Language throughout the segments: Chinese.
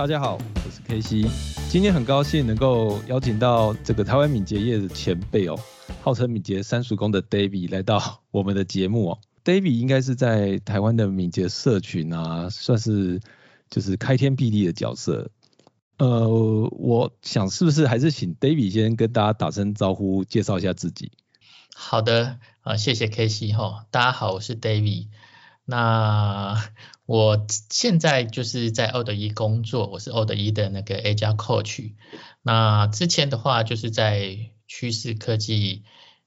大家好，我是 K C，今天很高兴能够邀请到这个台湾敏捷业的前辈哦，号称敏捷三叔公的 David 来到我们的节目哦。David 应该是在台湾的敏捷社群啊，算是就是开天辟地的角色。呃，我想是不是还是请 David 先跟大家打声招呼，介绍一下自己。好的，啊，谢谢 K C 哈，大家好，我是 David。那我现在就是在奥德一工作，我是奥德一的那个 A 加 Coach。那之前的话就是在趋势科技，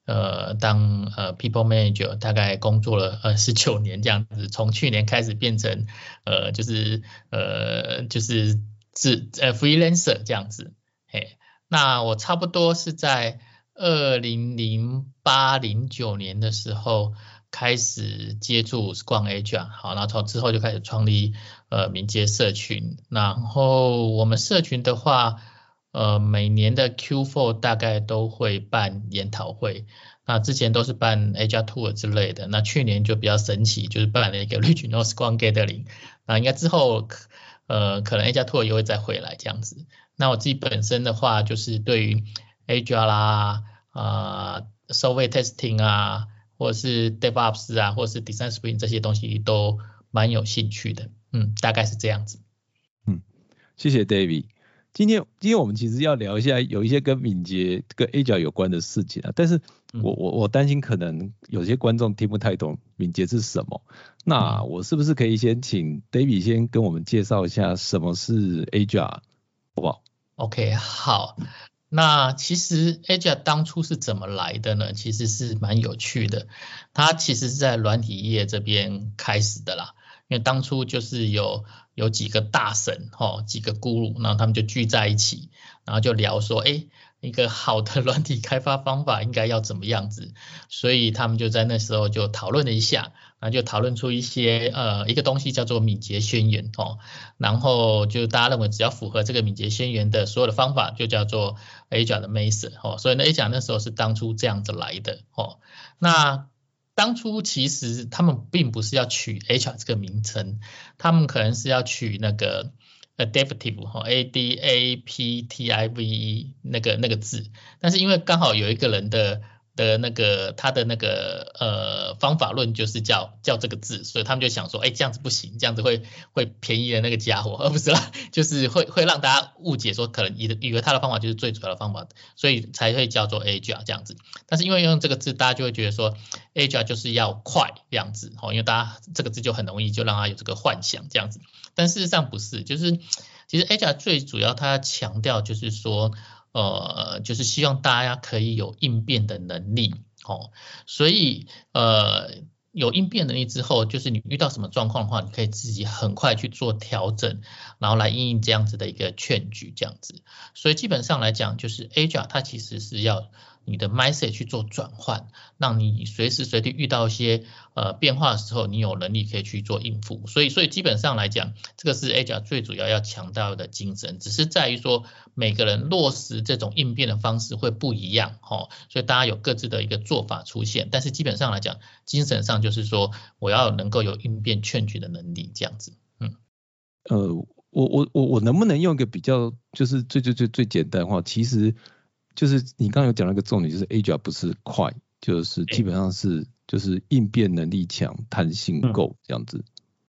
呃，当呃 People Manager，大概工作了呃十九年这样子，从去年开始变成呃就是呃就是自呃 Freelancer 这样子。嘿，那我差不多是在二零零八零九年的时候。开始接触逛 A 卷，好，然后之后就开始创立呃民间社群，然后我们社群的话，呃每年的 Q4 大概都会办研讨会，那之前都是办 A 加 Tour 之类的，那去年就比较神奇，就是办了一个 Regional Scrum Gathering，那应该之后呃可能 A 加 Tour 又会再回来这样子，那我自己本身的话就是对于 A 加啦啊 Software Testing 啊。或是 DevOps 啊，或是 Design Sprint 这些东西都蛮有兴趣的，嗯，大概是这样子。嗯，谢谢 David。今天今天我们其实要聊一下有一些跟敏捷跟 Agile 有关的事情啊，但是我我我担心可能有些观众听不太懂敏捷是什么。那我是不是可以先请 David 先跟我们介绍一下什么是 Agile，好不好？OK，好。那其实 Agile 当初是怎么来的呢？其实是蛮有趣的，它其实是在软体业这边开始的啦。因为当初就是有有几个大神哈，几个 guru，然后他们就聚在一起，然后就聊说，哎。一个好的软体开发方法应该要怎么样子？所以他们就在那时候就讨论了一下，那就讨论出一些呃一个东西叫做敏捷宣言哦，然后就大家认为只要符合这个敏捷宣言的所有的方法，就叫做 A 甲的 Master 哦，所以呢 A 甲那时候是当初这样子来的哦。那当初其实他们并不是要取 HR 这个名称，他们可能是要取那个。adaptive 哈，a d a p t i v e 那个那个字，但是因为刚好有一个人的的那个他的那个呃方法论就是叫叫这个字，所以他们就想说，哎，这样子不行，这样子会会便宜了那个家伙，而不是啦，就是会会让大家误解说可能以以为他的方法就是最主要的方法，所以才会叫做 A G 啊这样子。但是因为用这个字，大家就会觉得说 A G 啊就是要快这样子，哦，因为大家这个字就很容易就让他有这个幻想这样子。但事实上不是，就是其实 A G 啊最主要它强调就是说，呃，就是希望大家可以有应变的能力，哦，所以呃有应变能力之后，就是你遇到什么状况的话，你可以自己很快去做调整，然后来应应这样子的一个劝举这样子。所以基本上来讲，就是 Agile 它其实是要。你的 mindset 去做转换，让你随时随地遇到一些呃变化的时候，你有能力可以去做应付。所以，所以基本上来讲，这个是 A 甲最主要要强调的精神，只是在于说每个人落实这种应变的方式会不一样，哈。所以大家有各自的一个做法出现，但是基本上来讲，精神上就是说我要能够有应变劝举的能力，这样子。嗯，呃，我我我我能不能用一个比较就是最最最最简单的话，其实。就是你刚刚有讲那个重点，就是 Agile 不是快，就是基本上是就是应变能力强、弹性够这样子。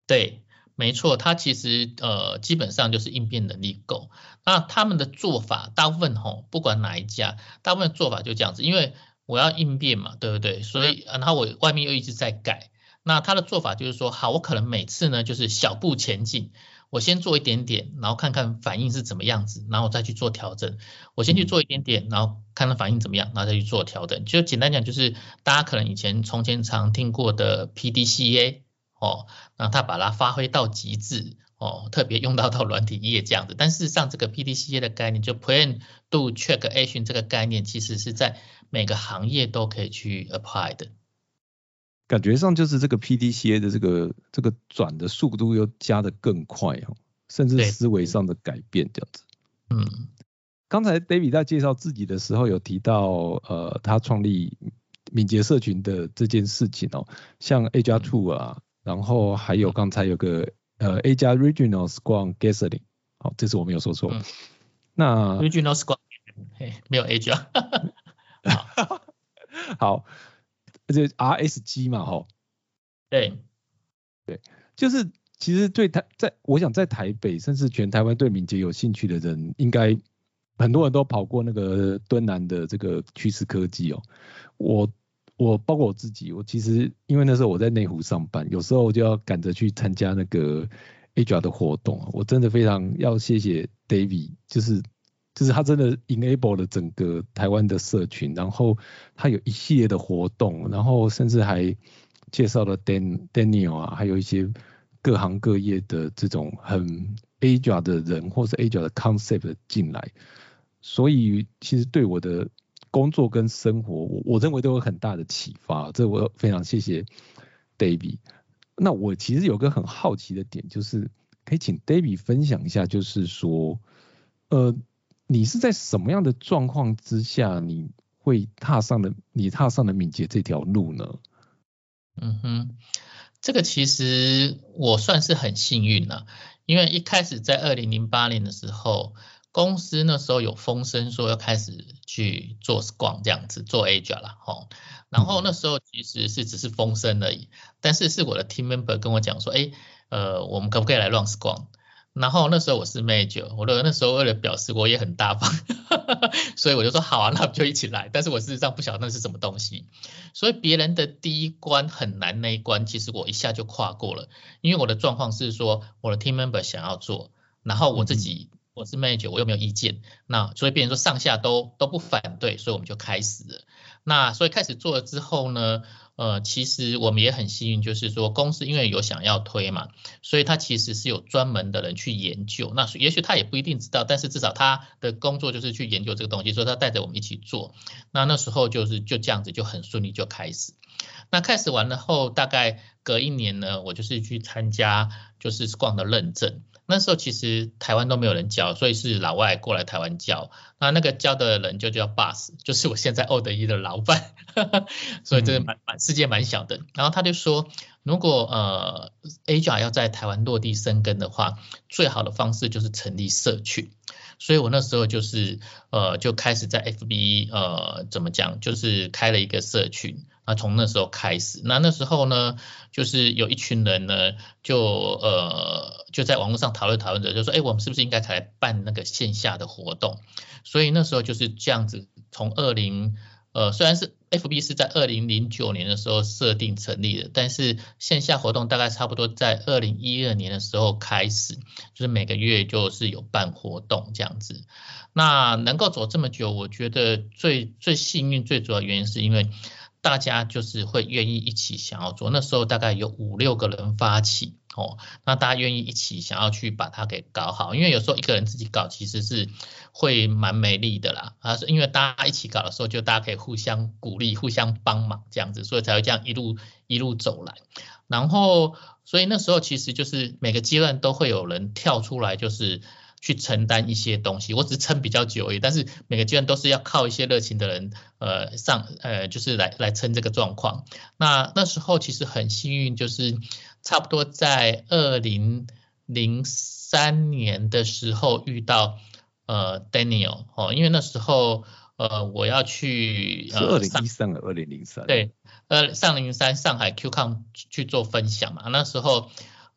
对，没错，它其实呃基本上就是应变能力够。那他们的做法大部分吼，不管哪一家，大部分做法就这样子，因为我要应变嘛，对不对？所以然后我外面又一直在改，那他的做法就是说，好，我可能每次呢就是小步前进。我先做一点点，然后看看反应是怎么样子，然后再去做调整。我先去做一点点，然后看看反应怎么样，然后再去做调整。就简单讲，就是大家可能以前从前常听过的 PDCA 哦，那他把它发挥到极致哦，特别用到到软体业这样子。但事实上，这个 PDCA 的概念，就 Plan、Do、Check、Action 这个概念，其实是在每个行业都可以去 apply 的。感觉上就是这个 PDCA 的这个这个转的速度又加的更快哦，甚至思维上的改变这样子。嗯，刚才 David 在介绍自己的时候有提到，呃，他创立敏捷社群的这件事情哦，像 A 加 Two 啊，然后还有刚才有个呃 A 加 Regional Squad Gathering 好，这次我没有说错。那 Regional Squad 没有 Asia。好，而且 RSG 嘛，吼。对，对，就是其实对台，在我想在台北，甚至全台湾对敏捷有兴趣的人，应该很多人都跑过那个敦南的这个趋势科技哦。我我包括我自己，我其实因为那时候我在内湖上班，有时候就要赶着去参加那个 AR 的活动，我真的非常要谢谢 David，就是就是他真的 enable 了整个台湾的社群，然后他有一系列的活动，然后甚至还。介绍了 Dan Daniel 啊，还有一些各行各业的这种很 Aja 的人，或是 Aja 的 concept 进来，所以其实对我的工作跟生活，我我认为都有很大的启发。这我非常谢谢 David。那我其实有个很好奇的点，就是可以请 David 分享一下，就是说，呃，你是在什么样的状况之下，你会踏上了你踏上了敏捷这条路呢？嗯哼，这个其实我算是很幸运了，因为一开始在二零零八年的时候，公司那时候有风声说要开始去做 Scrum 这样子做 Agile 了吼，然后那时候其实是只是风声而已，但是是我的 team member 跟我讲说，哎，呃，我们可不可以来 run Scrum？然后那时候我是 major，我的那时候为了表示我也很大方，所以我就说好啊，那我们就一起来。但是我事实上不晓得那是什么东西，所以别人的第一关很难那一关，其实我一下就跨过了。因为我的状况是说，我的 team member 想要做，然后我自己我是 major，我又没有意见，那所以别人说上下都都不反对，所以我们就开始了。那所以开始做了之后呢？呃，其实我们也很幸运，就是说公司因为有想要推嘛，所以他其实是有专门的人去研究。那也许他也不一定知道，但是至少他的工作就是去研究这个东西，所以他带着我们一起做。那那时候就是就这样子就很顺利就开始。那开始完了后，大概隔一年呢，我就是去参加就是 Scrum 的认证。那时候其实台湾都没有人教，所以是老外过来台湾教。那那个教的人就叫 Bus，就是我现在奥德一的老板，所以这个蛮蛮世界蛮小的。然后他就说，如果呃 Agile 要在台湾落地生根的话，最好的方式就是成立社群。所以我那时候就是呃就开始在 FB 呃怎么讲，就是开了一个社群。那从那时候开始，那那时候呢，就是有一群人呢，就呃就在网络上讨论讨论着，就说，哎，我们是不是应该来办那个线下的活动？所以那时候就是这样子，从二零呃虽然是 FB 是在二零零九年的时候设定成立的，但是线下活动大概差不多在二零一二年的时候开始，就是每个月就是有办活动这样子。那能够走这么久，我觉得最最幸运最主要原因是因为。大家就是会愿意一起想要做，那时候大概有五六个人发起哦，那大家愿意一起想要去把它给搞好，因为有时候一个人自己搞其实是会蛮没力的啦，啊是因为大家一起搞的时候，就大家可以互相鼓励、互相帮忙这样子，所以才会这样一路一路走来。然后，所以那时候其实就是每个阶段都会有人跳出来，就是。去承担一些东西，我只是撑比较久而已。但是每个阶段都是要靠一些热情的人，呃，上呃，就是来来撑这个状况。那那时候其实很幸运，就是差不多在二零零三年的时候遇到呃 Daniel 哦，因为那时候呃我要去是二零一三和二零零三对，呃上零三上海 QCon 去做分享嘛，那时候。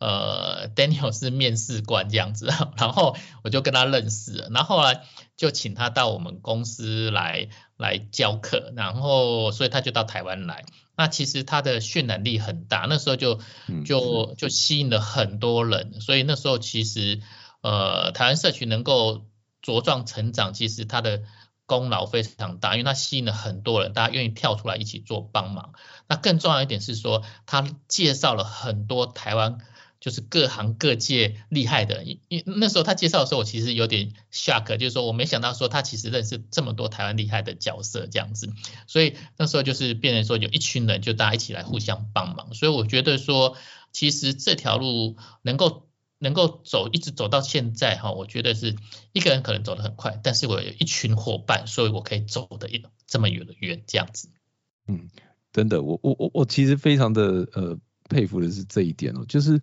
呃，Daniel 是面试官这样子，然后我就跟他认识了，然后后来就请他到我们公司来来教课，然后所以他就到台湾来。那其实他的渲染力很大，那时候就就就吸引了很多人，所以那时候其实呃台湾社群能够茁壮成长，其实他的功劳非常大，因为他吸引了很多人，大家愿意跳出来一起做帮忙。那更重要一点是说，他介绍了很多台湾。就是各行各界厉害的，因因那时候他介绍的时候，我其实有点 shock，就是说我没想到说他其实认识这么多台湾厉害的角色这样子，所以那时候就是变成说有一群人就大家一起来互相帮忙，所以我觉得说其实这条路能够能够走一直走到现在哈，我觉得是一个人可能走得很快，但是我有一群伙伴，所以我可以走的一这么远的远这样子。嗯，真的，我我我我其实非常的呃佩服的是这一点哦，就是。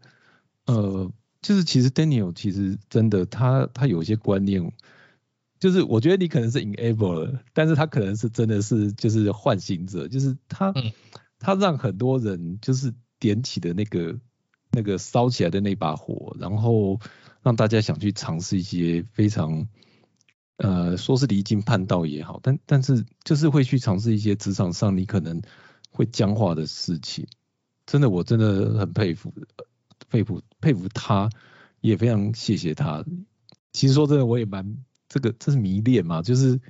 呃，就是其实 Daniel 其实真的他他有一些观念，就是我觉得你可能是 enable，了但是他可能是真的是就是唤醒者，就是他他让很多人就是点起的那个那个烧起来的那把火，然后让大家想去尝试一些非常呃说是离经叛道也好，但但是就是会去尝试一些职场上你可能会僵化的事情，真的我真的很佩服。佩服佩服他，也非常谢谢他。其实说真的，我也蛮这个，这是迷恋嘛，就是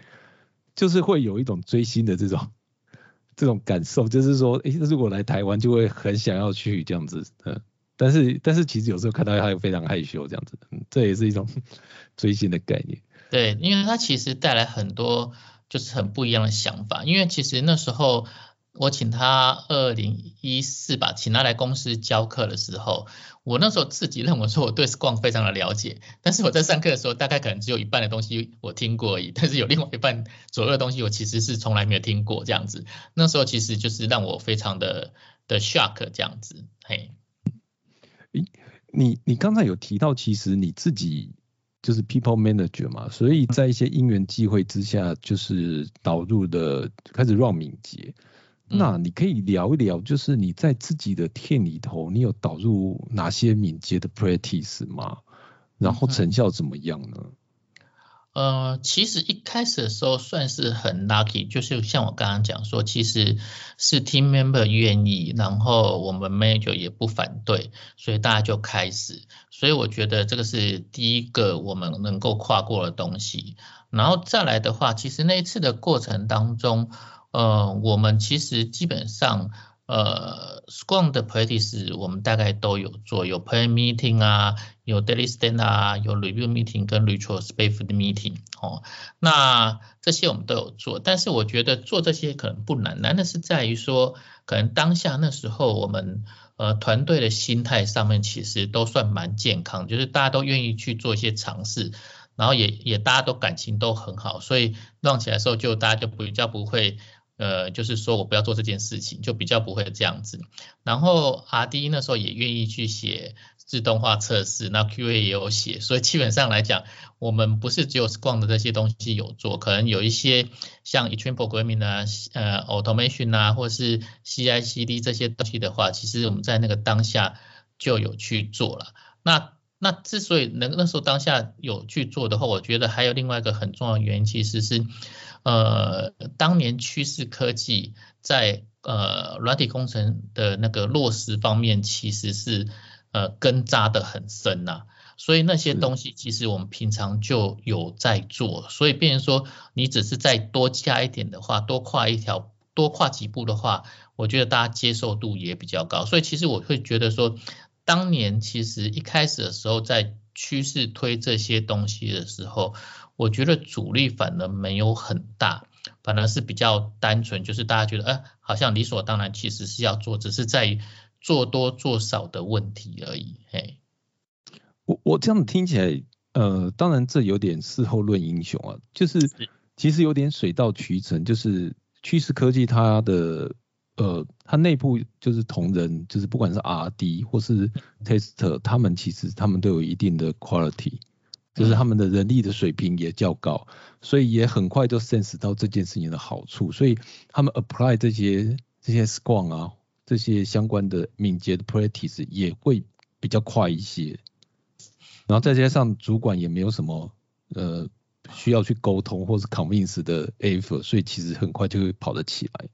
就是会有一种追星的这种 这种感受，就是说，哎，如果来台湾，就会很想要去这样子。嗯，但是但是其实有时候看到他又非常害羞这样子，嗯，这也是一种 追星的概念。对，因为他其实带来很多就是很不一样的想法，因为其实那时候。我请他二零一四吧，请他来公司教课的时候，我那时候自己认为说我对 Scrum 非常的了解，但是我在上课的时候，大概可能只有一半的东西我听过而已，但是有另外一半左右的东西我其实是从来没有听过这样子。那时候其实就是让我非常的的 shock 这样子，嘿。诶，你你刚才有提到，其实你自己就是 people manager 嘛，所以在一些因缘际会之下，就是导入的开始 run 敏捷。那你可以聊一聊，就是你在自己的 team 里头，你有导入哪些敏捷的 practice 吗？然后成效怎么样呢？呃，其实一开始的时候算是很 lucky，就是像我刚刚讲说，其实是 team member 愿意，然后我们 manager 也不反对，所以大家就开始。所以我觉得这个是第一个我们能够跨过的东西。然后再来的话，其实那一次的过程当中。呃，我们其实基本上，呃，Scrum 的 practice 我们大概都有做，有 plan meeting 啊，有 daily stand 啊，有 review meeting 跟 retrospective meeting 哦，那这些我们都有做，但是我觉得做这些可能不难，难的是在于说，可能当下那时候我们呃团队的心态上面其实都算蛮健康，就是大家都愿意去做一些尝试，然后也也大家都感情都很好，所以弄起来的时候就大家就比较不会。呃，就是说我不要做这件事情，就比较不会这样子。然后 R D 那时候也愿意去写自动化测试，那 Q A 也有写，所以基本上来讲，我们不是只有 Scrum 的这些东西有做，可能有一些像 e t r a n Programming 啊、呃 Automation 啊，或是 C I C D 这些东西的话，其实我们在那个当下就有去做了。那那之所以能那时候当下有去做的话，我觉得还有另外一个很重要的原因，其实是。呃，当年趋势科技在呃软体工程的那个落实方面，其实是呃根扎的很深呐，所以那些东西其实我们平常就有在做，所以变成说你只是再多加一点的话，多跨一条，多跨几步的话，我觉得大家接受度也比较高，所以其实我会觉得说，当年其实一开始的时候在趋势推这些东西的时候。我觉得阻力反而没有很大，反而是比较单纯，就是大家觉得，哎，好像理所当然，其实是要做，只是在做多做少的问题而已。嘿，我我这样听起来，呃，当然这有点事后论英雄啊，就是其实有点水到渠成，就是趋势科技它的，呃，它内部就是同仁，就是不管是 R D 或是 Tester，他们其实他们都有一定的 quality。就是他们的人力的水平也较高，所以也很快就 sense 到这件事情的好处，所以他们 apply 这些这些 Scrum 啊，这些相关的敏捷的 practice 也会比较快一些。然后再加上主管也没有什么呃需要去沟通或是 convince 的 effort，所以其实很快就会跑得起来。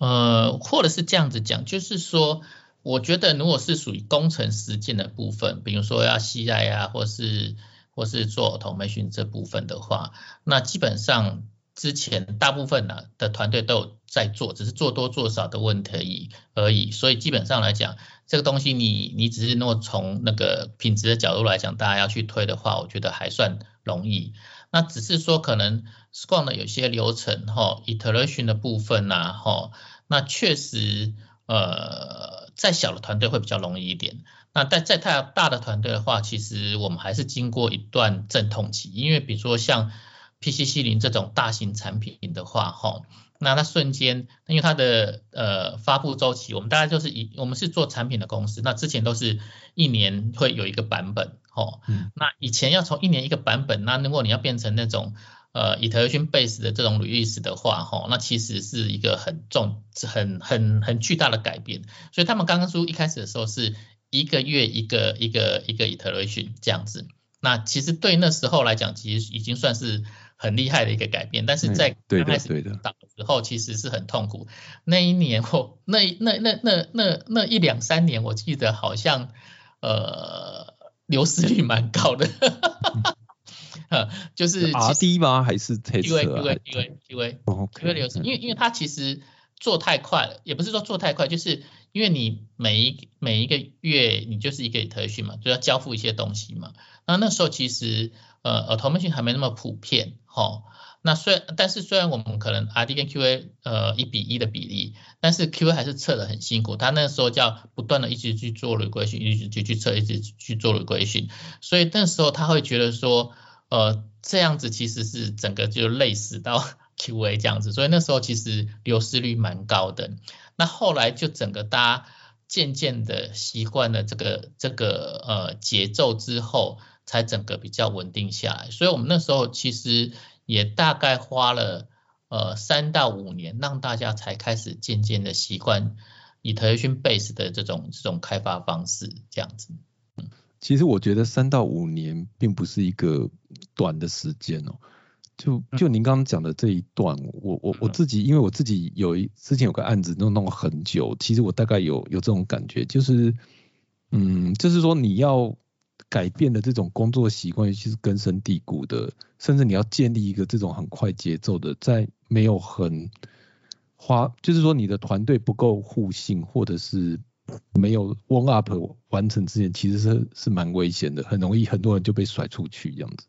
呃，或者是这样子讲，就是说。我觉得，如果是属于工程实践的部分，比如说要 CI 啊，或是或是做 automation 这部分的话，那基本上之前大部分呢的团队都有在做，只是做多做少的问题而已。所以基本上来讲，这个东西你你只是如果从那个品质的角度来讲，大家要去推的话，我觉得还算容易。那只是说可能 Scrum 的有些流程哈，iteration 的部分呐哈，那确实呃。再小的团队会比较容易一点，那在在太大的团队的话，其实我们还是经过一段阵痛期，因为比如说像 PCC 零这种大型产品的话，哈，那它瞬间，因为它的呃发布周期，我们大概就是一我们是做产品的公司，那之前都是一年会有一个版本，哦，那以前要从一年一个版本，那如果你要变成那种呃以 i o base 的这种 release 的话，哈，那其实是一个很重、很很很巨大的改变。所以他们刚刚说一开始的时候是一个月一个一个一个 iteration 这样子，那其实对那时候来讲，其实已经算是。很厉害的一个改变，但是在刚开始打的时候，其实是很痛苦。那一年或那那那那那那一两三年，我记得好像呃流失率蛮高的，就是 R D 吗？还是 Q A Q A Q A Q A Q A 流失，因为因为它其实做太快了，也不是说做太快，就是因为你每一每一个月你就是一个特训嘛，就要交付一些东西嘛。那那时候其实。呃，呃同门性还没那么普遍，哈。那虽然，但是虽然我们可能 R D 跟 Q A 呃一比一的比例，但是 Q A 还是测的很辛苦。他那时候叫不断的一直去做回归训一直去去测，一直去做回归训。所以那时候他会觉得说，呃，这样子其实是整个就累死到 Q A 这样子。所以那时候其实流失率蛮高的。那后来就整个大家渐渐的习惯了这个这个呃节奏之后。才整个比较稳定下来，所以我们那时候其实也大概花了呃三到五年，让大家才开始渐渐的习惯以腾讯 base 的这种这种开发方式这样子。其实我觉得三到五年并不是一个短的时间哦，就就您刚刚讲的这一段，我我我自己因为我自己有一之前有个案子弄弄很久，其实我大概有有这种感觉，就是嗯，就是说你要。改变的这种工作习惯，尤其是根深蒂固的，甚至你要建立一个这种很快节奏的，在没有很花，就是说你的团队不够互信，或者是没有 warm up 完成之前，其实是是蛮危险的，很容易很多人就被甩出去这样子。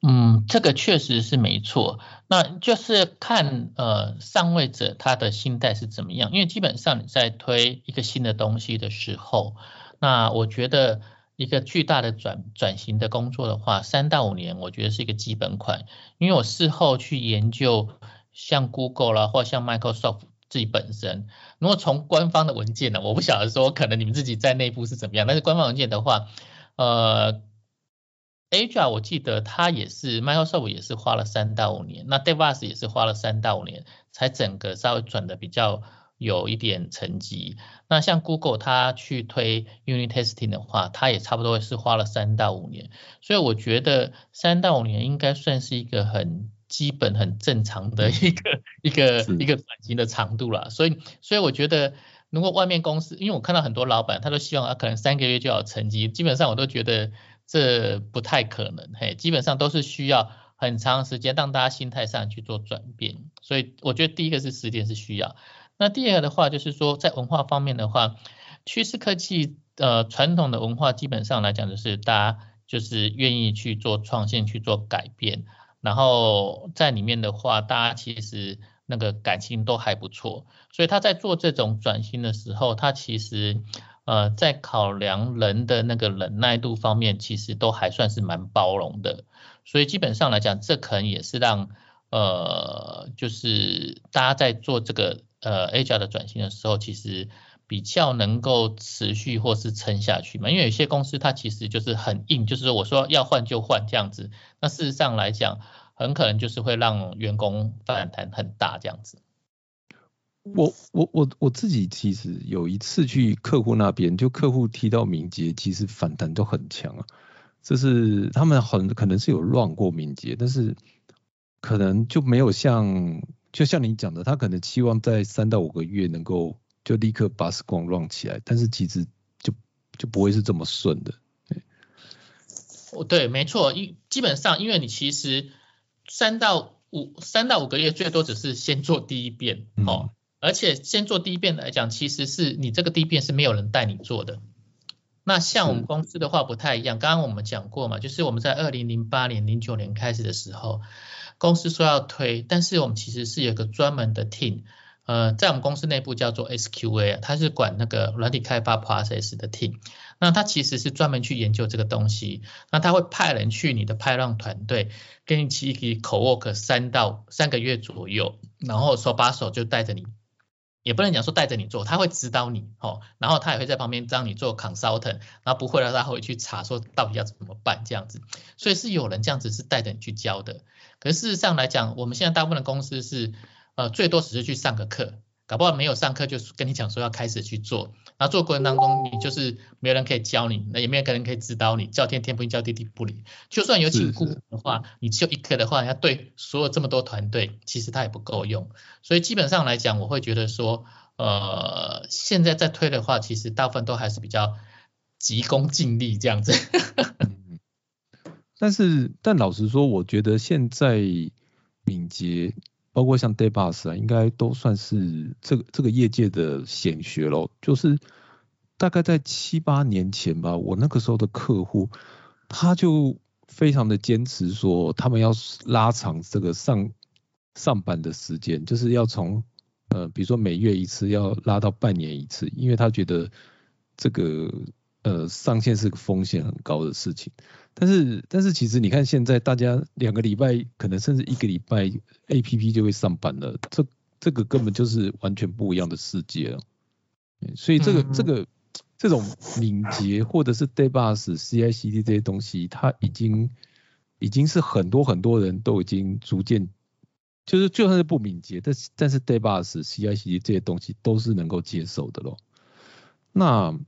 嗯，这个确实是没错，那就是看呃上位者他的心态是怎么样，因为基本上你在推一个新的东西的时候，那我觉得。一个巨大的转转型的工作的话，三到五年，我觉得是一个基本款。因为我事后去研究，像 Google 啦，或像 Microsoft 自己本身，如果从官方的文件呢，我不晓得说可能你们自己在内部是怎么样，但是官方文件的话，呃，Azure 我记得它也是 Microsoft 也是花了三到五年，那 DevOps 也是花了三到五年，才整个稍微转的比较。有一点成绩，那像 Google 它去推 Unit Testing 的话，它也差不多是花了三到五年，所以我觉得三到五年应该算是一个很基本、很正常的一个一个一个转型的长度了。所以，所以我觉得如果外面公司，因为我看到很多老板，他都希望啊，可能三个月就要成绩，基本上我都觉得这不太可能，嘿，基本上都是需要很长时间让大家心态上去做转变。所以，我觉得第一个是时间是需要。那第二个的话，就是说在文化方面的话，趋势科技呃传统的文化基本上来讲，就是大家就是愿意去做创新、去做改变，然后在里面的话，大家其实那个感情都还不错，所以他在做这种转型的时候，他其实呃在考量人的那个忍耐度方面，其实都还算是蛮包容的，所以基本上来讲，这可能也是让呃就是大家在做这个。呃，A 加的转型的时候，其实比较能够持续或是撑下去嘛，因为有些公司它其实就是很硬，就是说我说要换就换这样子，那事实上来讲，很可能就是会让员工反弹很大这样子。我我我我自己其实有一次去客户那边，就客户提到敏捷，其实反弹都很强啊，就是他们很可能是有乱过敏捷，但是可能就没有像。就像你讲的，他可能期望在三到五个月能够就立刻把 s 光 run 起来，但是其实就就不会是这么顺的。哦，对，没错，因基本上因为你其实三到五三到五个月最多只是先做第一遍哦，而且先做第一遍来讲，其实是你这个第一遍是没有人带你做的。那像我们公司的话不太一样，刚刚我们讲过嘛，就是我们在二零零八年、零九年开始的时候。公司说要推，但是我们其实是有个专门的 team，呃，在我们公司内部叫做 SQA，它是管那个软体开发 process 的 team。那它其实是专门去研究这个东西，那他会派人去你的派浪团队，跟你一起 co work 三到三个月左右。然后手把手就带着你。也不能讲说带着你做，他会指导你哦，然后他也会在旁边让你做 consultant，然后不会了他会去查说到底要怎么办这样子，所以是有人这样子是带着你去教的。可是事实上来讲，我们现在大部分的公司是呃最多只是去上个课。搞不好没有上课就跟你讲说要开始去做，然后做过程当中你就是没有人可以教你，那也没有人可以指导你，叫天天不应，叫地地不灵。就算有请顾问的话，你只有一个的话，要对所有这么多团队，其实它也不够用。所以基本上来讲，我会觉得说，呃，现在在推的话，其实大部分都还是比较急功近利这样子。但是，但老实说，我觉得现在敏捷。包括像 Daybus 啊，应该都算是这个这个业界的显学咯。就是大概在七八年前吧，我那个时候的客户，他就非常的坚持说，他们要拉长这个上上班的时间，就是要从呃，比如说每月一次，要拉到半年一次，因为他觉得这个。呃，上线是个风险很高的事情，但是但是其实你看现在大家两个礼拜，可能甚至一个礼拜，A P P 就会上班了，这这个根本就是完全不一样的世界了。所以这个这个这种敏捷或者是 Daybus、C I C D 这些东西，它已经已经是很多很多人都已经逐渐，就是就算是不敏捷，但是但是 Daybus、C I C D 这些东西都是能够接受的咯。那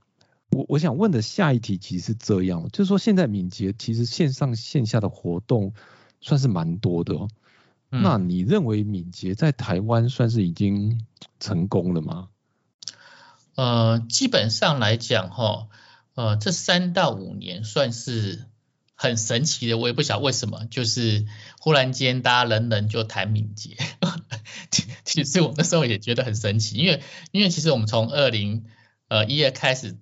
我我想问的下一题其实是这样，就是说现在敏捷其实线上线下的活动算是蛮多的哦。那你认为敏捷在台湾算是已经成功了吗？呃，基本上来讲哈，呃，这三到五年算是很神奇的，我也不晓得为什么，就是忽然间大家人人就谈敏捷。其实我那时候也觉得很神奇，因为因为其实我们从二零呃一月开始。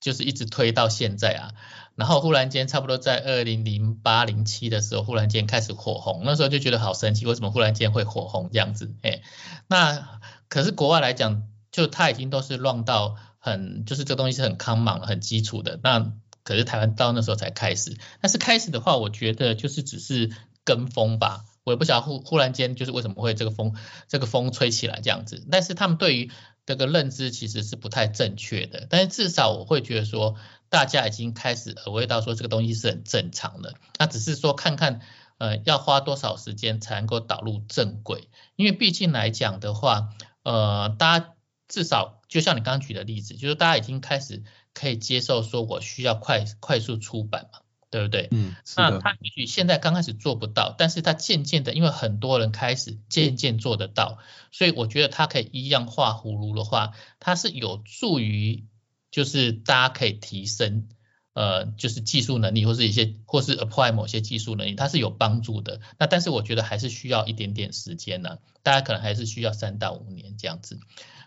就是一直推到现在啊，然后忽然间差不多在二零零八零七的时候，忽然间开始火红，那时候就觉得好神奇，为什么忽然间会火红这样子？哎，那可是国外来讲，就它已经都是乱到很，就是这东西是很 common 很基础的。那可是台湾到那时候才开始，但是开始的话，我觉得就是只是跟风吧，我也不晓得忽忽然间就是为什么会这个风这个风吹起来这样子，但是他们对于。这个认知其实是不太正确的，但是至少我会觉得说，大家已经开始耳闻到说这个东西是很正常的。那只是说看看，呃，要花多少时间才能够导入正轨？因为毕竟来讲的话，呃，大家至少就像你刚刚举的例子，就是大家已经开始可以接受说我需要快快速出版嘛。对不对？嗯，那他也许现在刚开始做不到，但是他渐渐的，因为很多人开始渐渐做得到，所以我觉得他可以一样画葫芦的话，它是有助于，就是大家可以提升，呃，就是技术能力或是一些或是 apply 某些技术能力，它是有帮助的。那但是我觉得还是需要一点点时间呢，大家可能还是需要三到五年这样子。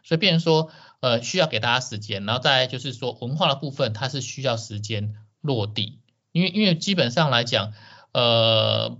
所以变成说，呃，需要给大家时间，然后再就是说文化的部分，它是需要时间落地。因为因为基本上来讲，呃，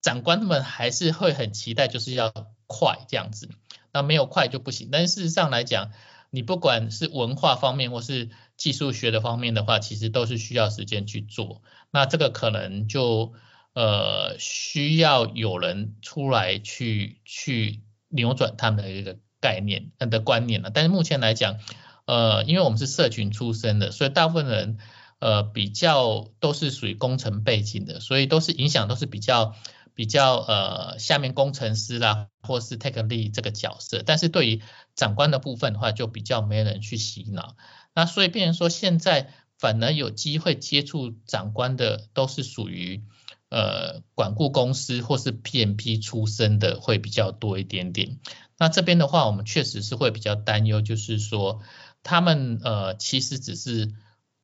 长官们还是会很期待，就是要快这样子，那没有快就不行。但事实上来讲，你不管是文化方面或是技术学的方面的话，其实都是需要时间去做。那这个可能就呃需要有人出来去去扭转他们的一个概念的观念了。但是目前来讲，呃，因为我们是社群出身的，所以大部分人。呃，比较都是属于工程背景的，所以都是影响都是比较比较呃下面工程师啦，或是 take lead 这个角色，但是对于长官的部分的话，就比较没人去洗脑。那所以变成说现在反而有机会接触长官的，都是属于呃管顾公司或是 PMP 出身的会比较多一点点。那这边的话，我们确实是会比较担忧，就是说他们呃其实只是。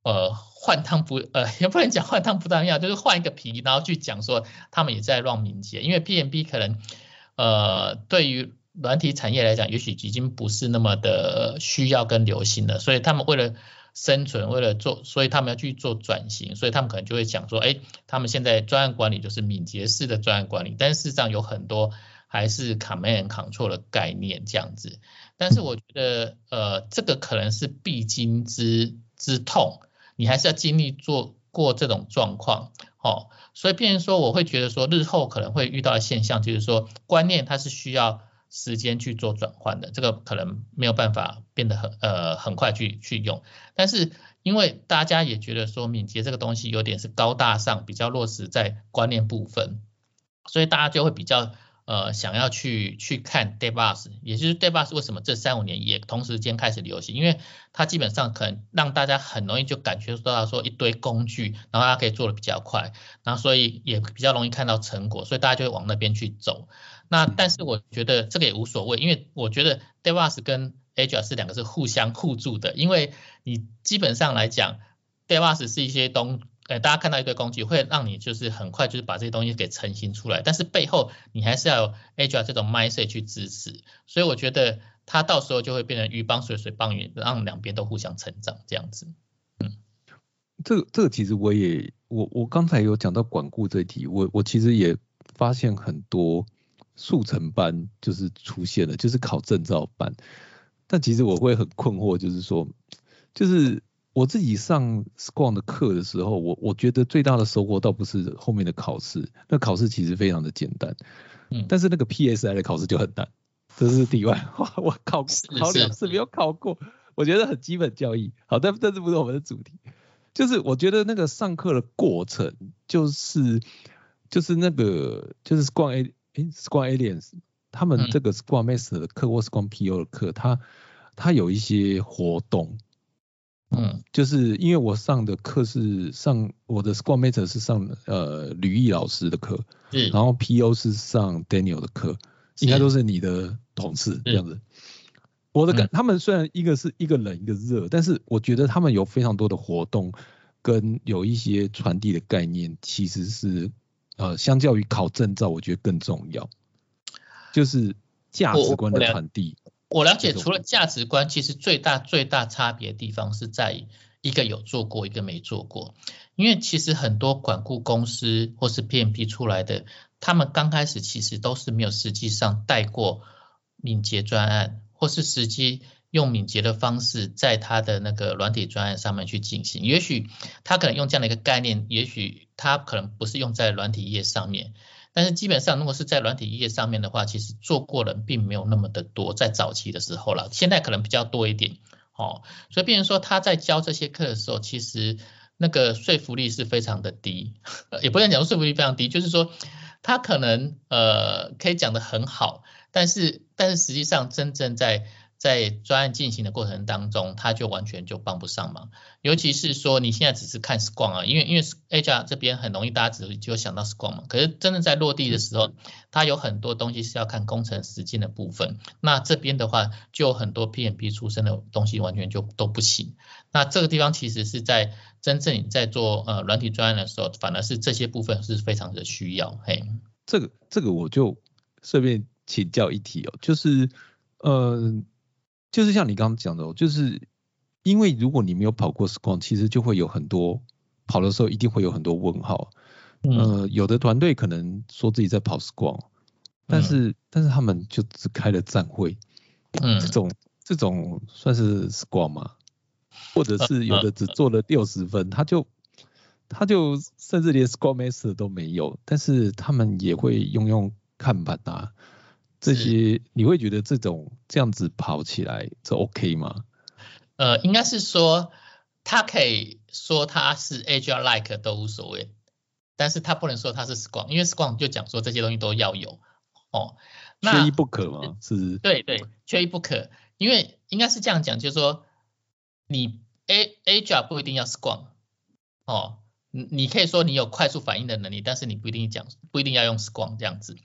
呃，换汤不 呃，也不能讲换汤不当药，就是换一个皮，然后去讲说他们也在让敏捷，因为 PMB 可能呃对于软体产业来讲，也许已经不是那么的需要跟流行了，所以他们为了生存，为了做，所以他们要去做转型，所以他们可能就会讲说，哎，他们现在专案管理就是敏捷式的专案管理，但事实上有很多还是 command control 的概念这样子，但是我觉得呃这个可能是必经之之痛。你还是要经历做过这种状况，哦所以变成说我会觉得说日后可能会遇到的现象就是说观念它是需要时间去做转换的，这个可能没有办法变得很呃很快去去用。但是因为大家也觉得说敏捷这个东西有点是高大上，比较落实在观念部分，所以大家就会比较。呃，想要去去看 DevOps，也就是 DevOps 为什么这三五年也同时间开始流行，因为它基本上可能让大家很容易就感觉到说一堆工具，然后它可以做的比较快，然后所以也比较容易看到成果，所以大家就会往那边去走。那但是我觉得这个也无所谓，因为我觉得 DevOps 跟 Agile 是两个是互相互助的，因为你基本上来讲，DevOps 是一些东。哎，大家看到一堆工具，会让你就是很快就是把这些东西给成型出来，但是背后你还是要有 Agile 这种 mindset 去支持，所以我觉得它到时候就会变成鱼帮水，水帮鱼，让两边都互相成长这样子。嗯，这个这个其实我也我我刚才有讲到管顾这一题，我我其实也发现很多速成班就是出现了，就是考证照班，但其实我会很困惑，就是说就是。我自己上 Scrum 的课的时候，我我觉得最大的收获倒不是后面的考试，那考试其实非常的简单，嗯，但是那个 PSI 的考试就很难，这是题外话。我考考两次没有考过，我觉得很基本教义。好，但但是不是我们的主题，就是我觉得那个上课的过程，就是就是那个就是 Scrum A 哎 Scrum Aliens 他们这个 Scrum Master 的课或 Scrum PO 的课，它它有一些活动。嗯，就是因为我上的课是上我的 Scrum Master 是上呃吕毅老师的课，然后 PO 是上 Daniel 的课，应该都是你的同事这样子。我的感，他们虽然一个是一个冷一个热，但是我觉得他们有非常多的活动跟有一些传递的概念，其实是呃相较于考证照，我觉得更重要，就是价值观的传递。我了解，除了价值观，其实最大最大差别的地方是在于一个有做过，一个没做过。因为其实很多管顾公司或是 PMP 出来的，他们刚开始其实都是没有实际上带过敏捷专案，或是实际用敏捷的方式在他的那个软体专案上面去进行。也许他可能用这样的一个概念，也许他可能不是用在软体业上面。但是基本上，如果是在软体页上面的话，其实做过人并没有那么的多，在早期的时候了，现在可能比较多一点，哦，所以变成说他在教这些课的时候，其实那个说服力是非常的低，也不能讲说服力非常低，就是说他可能呃可以讲的很好，但是但是实际上真正在在专案进行的过程当中，他就完全就帮不上忙。尤其是说你现在只是看 s q u a m 啊，因为因为 HR 这边很容易大家只就想到 Scrum 嘛。可是真的在落地的时候，它有很多东西是要看工程实践的部分。那这边的话，就很多 PMP 出身的东西完全就都不行。那这个地方其实是在真正你在做呃软体专案的时候，反而是这些部分是非常的需要。嘿，这个这个我就顺便请教一题哦，就是呃。就是像你刚刚讲的，就是因为如果你没有跑过 Scrum，其实就会有很多跑的时候一定会有很多问号。呃，有的团队可能说自己在跑 Scrum，但是但是他们就只开了站会，嗯，这种这种算是 Scrum 吗？或者是有的只做了六十分，他就他就甚至连 Scrum Master 都没有，但是他们也会用用看板啊。这些你会觉得这种这样子跑起来这 OK 吗？呃，应该是说他可以说他是 Agile like 都无所谓，但是他不能说他是 Scrum，因为 Scrum 就讲说这些东西都要有哦，缺一不可嘛？是，对对，缺一不可，因为应该是这样讲，就是说你 A Agile 不一定要 Scrum 哦，你你可以说你有快速反应的能力，但是你不一定讲不一定要用 Scrum 这样子。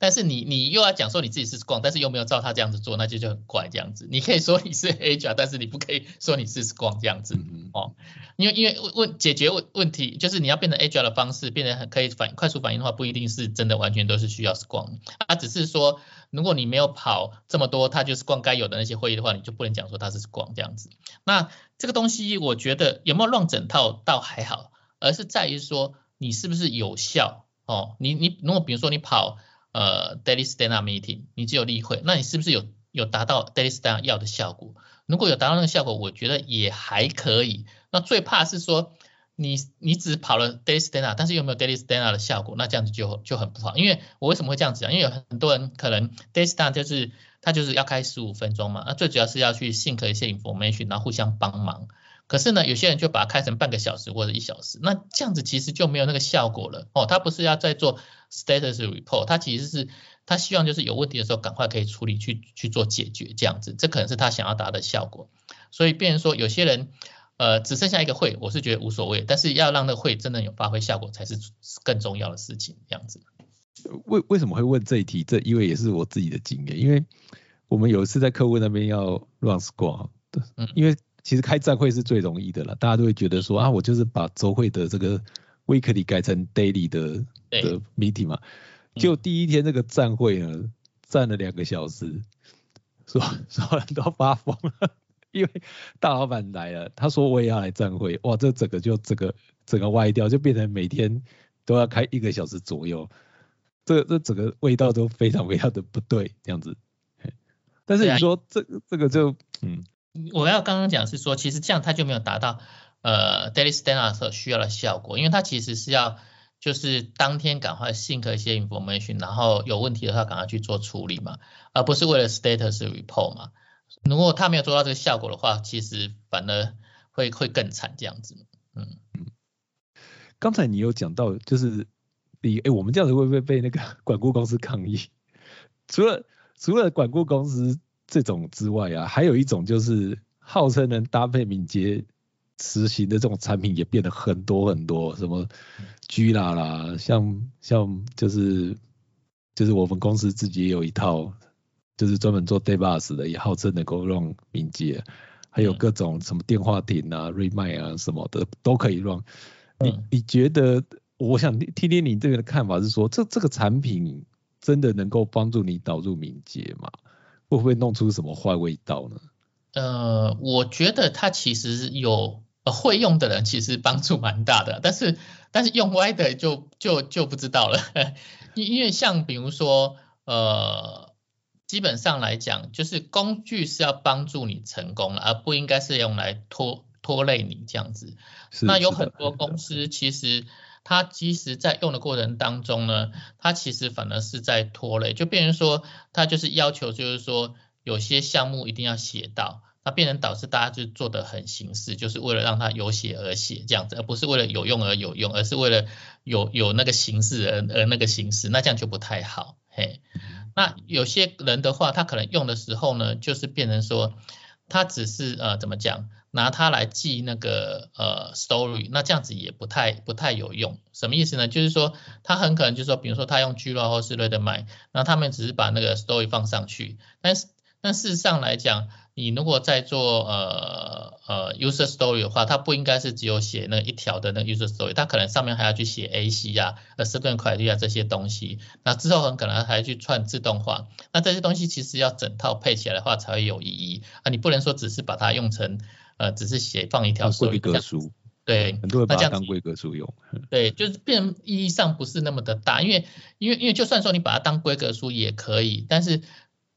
但是你你又要讲说你自己是 Scrum，但是又没有照他这样子做，那就就很怪这样子。你可以说你是 Agile，但是你不可以说你是 Scrum 这样子哦。因为因为问解决问问题，就是你要变成 Agile 的方式，变得很可以反快速反应的话，不一定是真的完全都是需要 Scrum。啊，只是说如果你没有跑这么多，它就是 Scrum 该有的那些会议的话，你就不能讲说它是 Scrum 这样子。那这个东西我觉得有没有乱整套倒还好，而是在于说你是不是有效哦。你你如果比如说你跑。呃，daily stand up meeting，你只有例会，那你是不是有有达到 daily stand up 要的效果？如果有达到那个效果，我觉得也还可以。那最怕是说你你只跑了 daily stand up，但是有没有 daily stand up 的效果？那这样子就就很不好。因为我为什么会这样子讲？因为有很多人可能 daily stand up 就是他就是要开十五分钟嘛，那最主要是要去 sync 一些 information，然后互相帮忙。可是呢，有些人就把它开成半个小时或者一小时，那这样子其实就没有那个效果了。哦，他不是要在做 status report，他其实是他希望就是有问题的时候赶快可以处理去去做解决这样子，这可能是他想要达的效果。所以，变成说有些人。呃，只剩下一个会，我是觉得无所谓，但是要让那个会真的有发挥效果才是更重要的事情，这样子。为为什么会问这一题？这因为也是我自己的经验，因为我们有一次在客户那边要 run squad，嗯，因为其实开站会是最容易的了，大家都会觉得说啊，我就是把周会的这个 weekly 改成 daily 的的 meeting 嘛，就第一天这个站会呢，站了两个小时，所所有人都发疯了。因为大老板来了，他说我也要来站会，哇，这整个就整个整个歪掉，就变成每天都要开一个小时左右，这这整个味道都非常非常的不对，这样子。但是你说这这个就嗯，我要刚刚讲是说，其实这样他就没有达到呃 daily standard 所需要的效果，因为他其实是要就是当天赶快 sync 一些 information，然后有问题的话赶快去做处理嘛，而不是为了 status report 嘛。如果他没有做到这个效果的话，其实反而会会更惨这样子。嗯嗯。刚才你有讲到，就是比哎，我们这样子会不会被那个 管顾公司抗议？除了除了管顾公司这种之外啊，还有一种就是号称能搭配敏捷实行的这种产品也变得很多很多，什么 G 啦啦，像像就是就是我们公司自己也有一套。就是专门做 DevOps 的，也号称能够让敏捷，还有各种什么电话亭啊、e m i 啊什么的都可以让。你你觉得，我想听听你这个的看法是说，这这个产品真的能够帮助你导入敏捷吗？会不会弄出什么坏味道呢？呃，我觉得它其实有会用的人其实帮助蛮大的，但是但是用歪的就就就不知道了。因因为像比如说呃。基本上来讲，就是工具是要帮助你成功了，而不应该是用来拖拖累你这样子。那有很多公司其实它其实在用的过程当中呢，它其实反而是在拖累，就变成说它就是要求就是说有些项目一定要写到，那变成导致大家就做的很形式，就是为了让它有写而写这样子，而不是为了有用而有用，而是为了有有那个形式而而那个形式，那这样就不太好，嘿。那有些人的话，他可能用的时候呢，就是变成说，他只是呃怎么讲，拿它来记那个呃 story，那这样子也不太不太有用。什么意思呢？就是说他很可能就是说，比如说他用 G 罗或是 Redmine，那他们只是把那个 story 放上去，但是但事实上来讲，你如果在做呃呃 user story 的话，它不应该是只有写那一条的那个 user story，它可能上面还要去写 AC 啊、呃 s e q u e n c e 啊这些东西，那之后很可能还去串自动化，那这些东西其实要整套配起来的话才会有意义啊，你不能说只是把它用成呃只是写放一条规格书，对，很多人把它当规格书用，对，就是变意义上不是那么的大，因为因为因为就算说你把它当规格书也可以，但是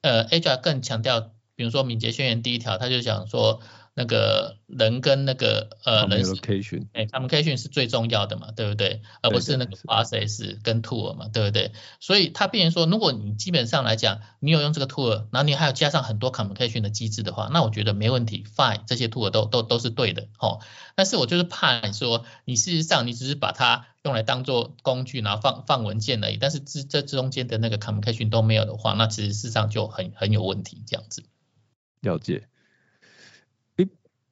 呃 Agile 更强调。比如说敏捷宣言第一条，他就想说那个人跟那个呃人哎，communication 是最重要的嘛，对不对？而不是那个 process 跟 tool 嘛，对不对？所以他变成说，如果你基本上来讲，你有用这个 tool，然后你还有加上很多 communication 的机制的话，那我觉得没问题，fine，这些 tool 都都都是对的，哦。但是我就是怕你说，你事实上你只是把它用来当做工具，然后放放文件而已，但是这这中间的那个 communication 都没有的话，那其实事实上就很很有问题这样子。了解，诶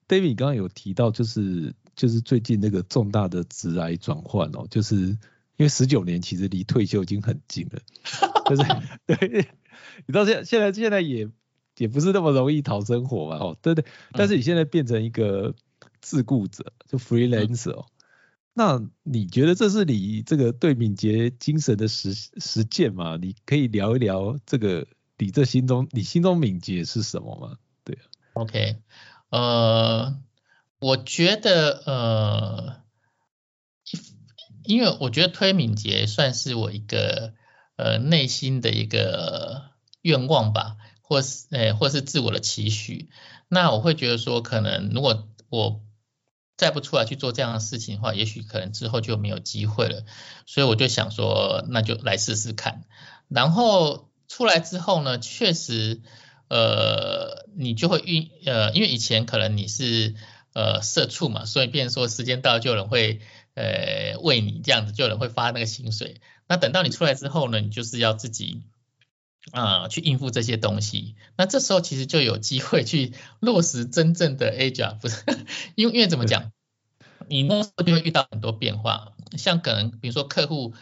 ，David 刚刚有提到，就是就是最近那个重大的职癌转换哦，就是因为十九年其实离退休已经很近了，就是对，你知道现现在现在也也不是那么容易讨生活嘛，哦，对对，但是你现在变成一个自雇者，就 freelancer 哦，那你觉得这是你这个对敏捷精神的实实践吗？你可以聊一聊这个。你这心中，你心中敏捷是什么吗？对，OK，呃，我觉得，呃，因为我觉得推敏捷算是我一个呃内心的一个愿望吧，或是，诶，或是自我的期许。那我会觉得说，可能如果我再不出来去做这样的事情的话，也许可能之后就没有机会了。所以我就想说，那就来试试看。然后出来之后呢，确实，呃，你就会运，呃，因为以前可能你是呃社畜嘛，所以变说时间到就有人会呃为你这样子，就有人会发那个薪水。那等到你出来之后呢，你就是要自己。啊，去应付这些东西，那这时候其实就有机会去落实真正的 A 加，不是？因为因为怎么讲，你那时候就会遇到很多变化，像可能比如说客户，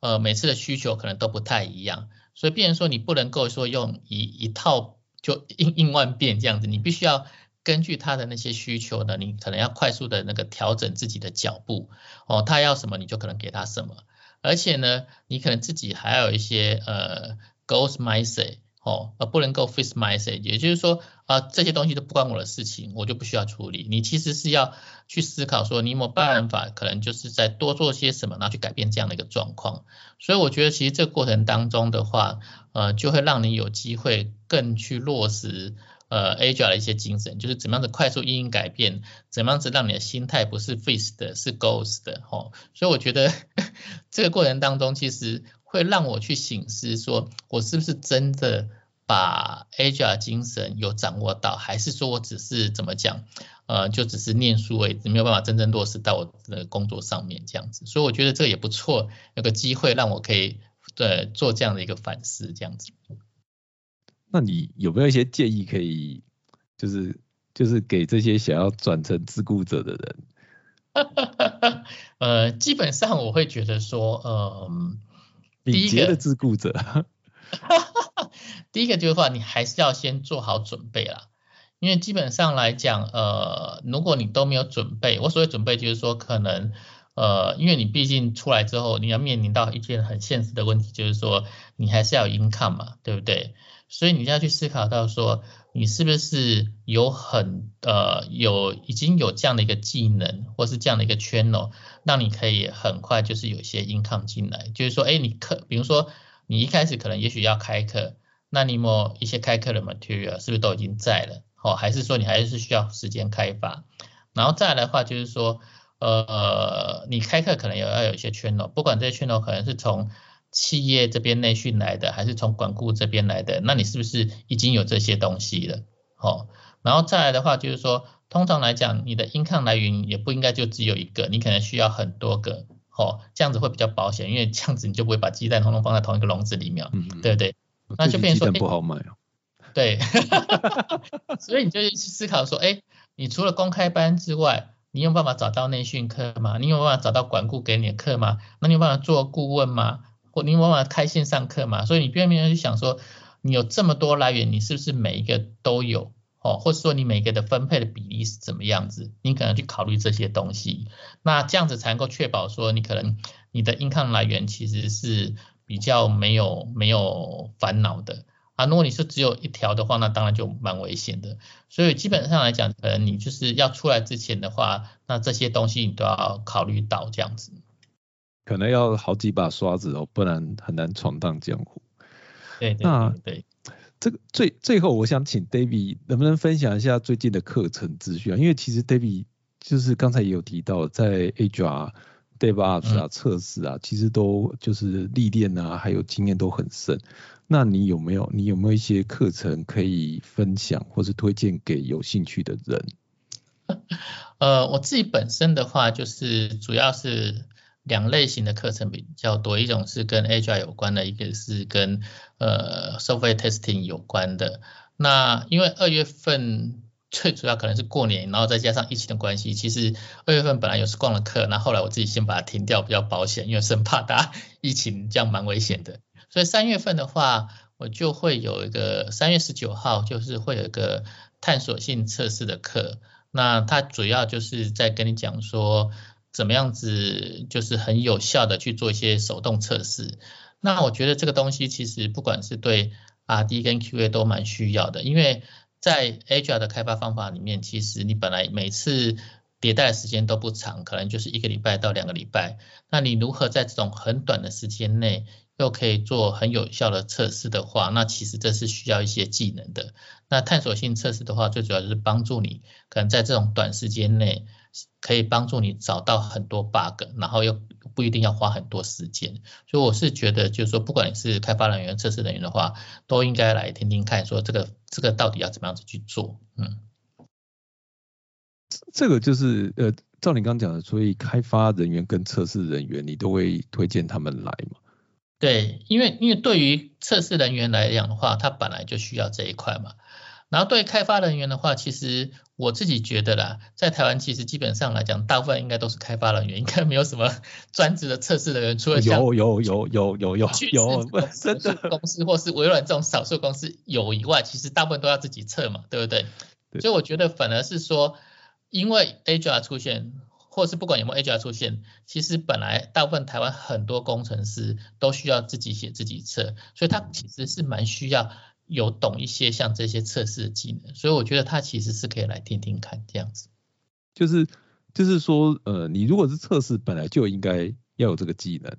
呃，每次的需求可能都不太一样，所以变成说你不能够说用一一套就应应万变这样子，你必须要根据他的那些需求呢，你可能要快速的那个调整自己的脚步，哦，他要什么你就可能给他什么，而且呢，你可能自己还有一些呃。Goes my say，哦，而不能够 fix my say，也就是说，啊，这些东西都不关我的事情，我就不需要处理。你其实是要去思考说，你有没有办法，可能就是在多做些什么，然后去改变这样的一个状况。所以我觉得，其实这个过程当中的话，呃，就会让你有机会更去落实。呃，Agile 的一些精神，就是怎么样子快速应用改变，怎么样子让你的心态不是 face 的，是 goes 的，哦。所以我觉得 这个过程当中，其实会让我去醒思，说我是不是真的把 Agile 精神有掌握到，还是说我只是怎么讲，呃，就只是念书而已，没有办法真正落实到我的工作上面这样子。所以我觉得这个也不错，有个机会让我可以对做这样的一个反思，这样子。那你有没有一些建议可以，就是就是给这些想要转成自雇者的人？呃，基本上我会觉得说，呃，敏捷的自顾者，第一个就是话，你还是要先做好准备啦。因为基本上来讲，呃，如果你都没有准备，我所谓准备就是说，可能，呃，因为你毕竟出来之后，你要面临到一件很现实的问题，就是说，你还是要 income 嘛，对不对？所以你要去思考到说，你是不是有很呃有已经有这样的一个技能，或是这样的一个 channel，让你可以很快就是有一些 income 进来。就是说，哎，你课，比如说你一开始可能也许要开课，那你有一些开课的 material 是不是都已经在了？哦，还是说你还是需要时间开发？然后再来的话就是说，呃，你开课可能也要有一些 channel，不管这些 channel 可能是从企业这边内训来的，还是从管顾这边来的？那你是不是已经有这些东西了？哦，然后再来的话，就是说，通常来讲，你的 income 来源也不应该就只有一个，你可能需要很多个，哦，这样子会比较保险，因为这样子你就不会把鸡蛋通通放在同一个笼子里面，对不对？那就变成说，不好买哦。对，所以你就去思考说，哎，你除了公开班之外，你有办法找到内训课吗？你有办法找到管顾给你的课吗？那你有办法做顾问吗？或你有办法开线上课吗，所以你边边去想说，你有这么多来源，你是不是每一个都有？哦，或者说你每个的分配的比例是怎么样子？你可能去考虑这些东西，那这样子才能够确保说，你可能你的 income 来源其实是比较没有没有烦恼的啊。如果你是只有一条的话，那当然就蛮危险的。所以基本上来讲，可能你就是要出来之前的话，那这些东西你都要考虑到这样子。可能要好几把刷子哦，不然很难闯荡江湖。对，那对这个最最后，我想请 David 能不能分享一下最近的课程资讯啊？因为其实 David 就是刚才也有提到，在 HR、DevOps 啊、测试啊，其实都就是历练啊，还有经验都很深。那你有没有你有没有一些课程可以分享，或是推荐给有兴趣的人？呃，我自己本身的话，就是主要是。两类型的课程比较多，一种是跟 AI 有关的，一个是跟呃 Software Testing 有关的。那因为二月份最主要可能是过年，然后再加上疫情的关系，其实二月份本来有是逛了课，那后来我自己先把它停掉，比较保险，因为生怕大家 疫情这样蛮危险的。所以三月份的话，我就会有一个三月十九号，就是会有一个探索性测试的课。那它主要就是在跟你讲说。怎么样子就是很有效的去做一些手动测试？那我觉得这个东西其实不管是对 R&D 跟 QA 都蛮需要的，因为在 Agile 的开发方法里面，其实你本来每次迭代的时间都不长，可能就是一个礼拜到两个礼拜。那你如何在这种很短的时间内又可以做很有效的测试的话，那其实这是需要一些技能的。那探索性测试的话，最主要就是帮助你可能在这种短时间内。可以帮助你找到很多 bug，然后又不一定要花很多时间。所以我是觉得，就是说，不管你是开发人员、测试人员的话，都应该来听听看，说这个这个到底要怎么样子去做。嗯，这个就是呃，照你刚刚讲的，所以开发人员跟测试人员，你都会推荐他们来嘛？对，因为因为对于测试人员来讲的话，他本来就需要这一块嘛。然后对开发人员的话，其实我自己觉得啦，在台湾其实基本上来讲，大部分应该都是开发人员，应该没有什么 专职的测试人员，除了有有有有有有有真的公司或是微软这种少数公司有以外，其实大部分都要自己测嘛，对不对？所以我觉得反而是说，因为 HR 出现，或是不管有没有 HR 出现，其实本来大部分台湾很多工程师都需要自己写自己测，所以他其实是蛮需要。有懂一些像这些测试的技能，所以我觉得他其实是可以来听听看这样子。就是就是说，呃，你如果是测试，本来就应该要有这个技能。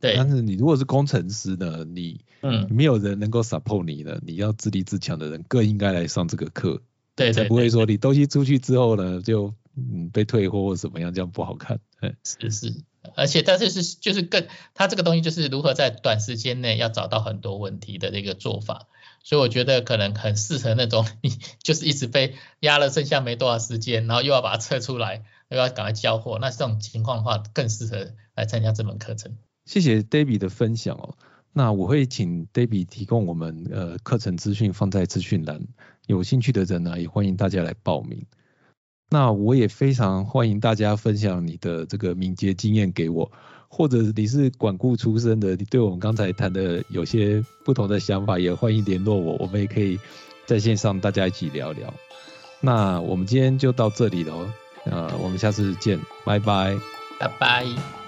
对。但是你如果是工程师呢，你嗯，没有人能够 support 你的，你要自立自强的人更应该来上这个课。对。才不会说你东西出去之后呢，就嗯被退货或怎么样，这样不好看。是是。而且，但是是就是更，他这个东西就是如何在短时间内要找到很多问题的这个做法。所以我觉得可能很适合那种你 就是一直被压了，剩下没多少时间，然后又要把它测出来，又要赶快交货，那这种情况的话更适合来参加这门课程。谢谢 David 的分享哦。那我会请 Debbie 提供我们呃课程资讯放在资讯栏，有兴趣的人呢也欢迎大家来报名。那我也非常欢迎大家分享你的这个敏捷经验给我。或者你是管顾出身的，你对我们刚才谈的有些不同的想法，也欢迎联络我，我们也可以在线上大家一起聊聊。那我们今天就到这里了，呃，我们下次见，拜拜，拜拜。